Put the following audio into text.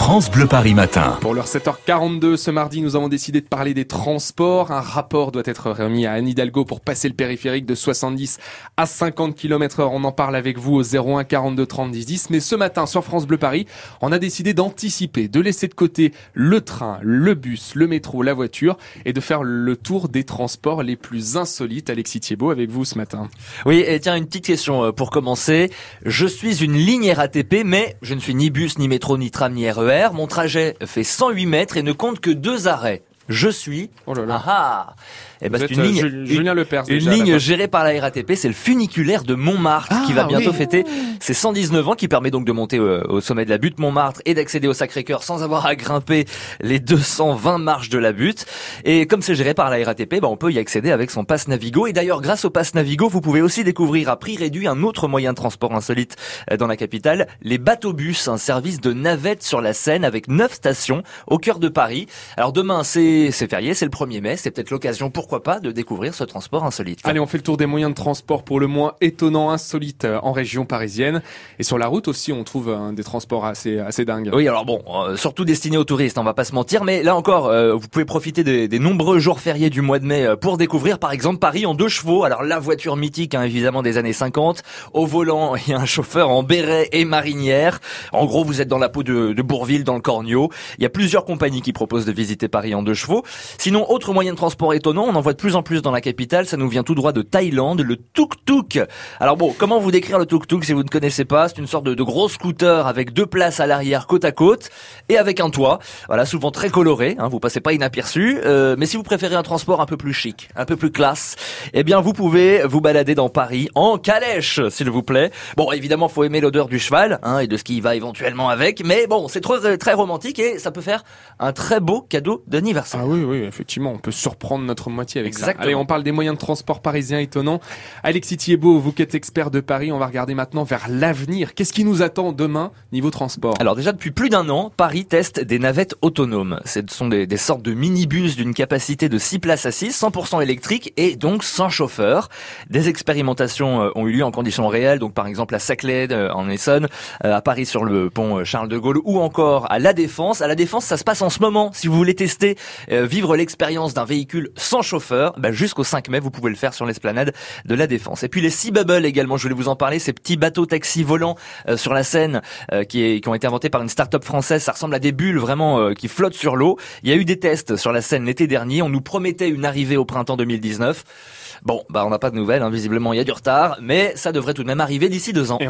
France Bleu Paris Matin. Pour l'heure 7h42 ce mardi, nous avons décidé de parler des transports. Un rapport doit être remis à Anne Hidalgo pour passer le périphérique de 70 à 50 km heure. On en parle avec vous au 01 42 30 10 10. Mais ce matin, sur France Bleu Paris, on a décidé d'anticiper, de laisser de côté le train, le bus, le métro, la voiture et de faire le tour des transports les plus insolites. Alexis Thiebaud avec vous ce matin. Oui, et tiens, une petite question euh, pour commencer. Je suis une ligne RATP, mais je ne suis ni bus, ni métro, ni tram, ni RER. Mon trajet fait 108 mètres et ne compte que deux arrêts. Je suis. Oh là là. Ah ah. Eh ben, c'est une euh, ligne, Ju- Julien Lepers. une déjà, ligne gérée par la RATP, c'est le funiculaire de Montmartre qui va Ah, bientôt oui. fêter ses 119 ans, qui permet donc de monter euh, au sommet de la butte Montmartre et d'accéder au Sacré-Cœur sans avoir à grimper les 220 marches de la butte. Et comme c'est géré par la RATP, bah, on peut y accéder avec son pass Navigo. Et d'ailleurs, grâce au pass Navigo, vous pouvez aussi découvrir à prix réduit un autre moyen de transport insolite euh, dans la capitale, les bateaux-bus, un service de navette sur la Seine avec neuf stations au cœur de Paris. Alors demain, c'est c'est férié, c'est le 1er mai, c'est peut-être l'occasion, pourquoi pas, de découvrir ce transport insolite. Allez, on fait le tour des moyens de transport pour le moins étonnant, insolite euh, en région parisienne. Et sur la route aussi, on trouve euh, des transports assez, assez dingues. Oui, alors bon, euh, surtout destiné aux touristes, on va pas se mentir, mais là encore, euh, vous pouvez profiter des, des nombreux jours fériés du mois de mai euh, pour découvrir, par exemple, Paris en deux chevaux. Alors la voiture mythique, hein, évidemment des années 50. Au volant, il y a un chauffeur en béret et marinière. En gros, vous êtes dans la peau de, de Bourville, dans le Cornio. Il y a plusieurs compagnies qui proposent de visiter Paris en deux chevaux. Sinon, autre moyen de transport étonnant, on en voit de plus en plus dans la capitale. Ça nous vient tout droit de Thaïlande, le tuk-tuk. Alors bon, comment vous décrire le tuk-tuk si vous ne connaissez pas? C'est une sorte de, de gros scooter avec deux places à l'arrière côte à côte et avec un toit. Voilà, souvent très coloré. Hein, vous passez pas inaperçu. Euh, mais si vous préférez un transport un peu plus chic, un peu plus classe, eh bien vous pouvez vous balader dans Paris en calèche, s'il vous plaît. Bon, évidemment, faut aimer l'odeur du cheval hein, et de ce qui va éventuellement avec. Mais bon, c'est très très romantique et ça peut faire un très beau cadeau d'anniversaire. Ah oui, oui, effectivement, on peut surprendre notre moitié avec Exactement. ça. Allez, on parle des moyens de transport parisiens étonnants. Alexis Thiebaud, vous qui êtes expert de Paris, on va regarder maintenant vers l'avenir. Qu'est-ce qui nous attend demain niveau transport? Alors déjà depuis plus d'un an, Paris teste des navettes autonomes. Ce sont des, des sortes de minibus d'une capacité de 6 places assises, 100% électriques et donc sans chauffeur. Des expérimentations euh, ont eu lieu en conditions réelles, donc par exemple à Saclay euh, en Essonne, euh, à Paris sur le pont Charles de Gaulle ou encore à La Défense. À La Défense, ça se passe en ce moment. Si vous voulez tester, euh, vivre l'expérience d'un véhicule sans chauffeur, bah, jusqu'au 5 mai, vous pouvez le faire sur l'esplanade de La Défense. Et puis les Sea Bubble également, je voulais vous en parler, ces petits bateaux taxis volants euh, sur la Seine euh, qui, ont été inventés par une start-up française. Ça ressemble à des bulles vraiment qui flottent sur l'eau. Il y a eu des tests sur la Seine l'été dernier. On nous promettait une arrivée au printemps 2019. Bon, bah on n'a pas de nouvelles. hein. Visiblement, il y a du retard, mais ça devrait tout de même arriver d'ici deux ans.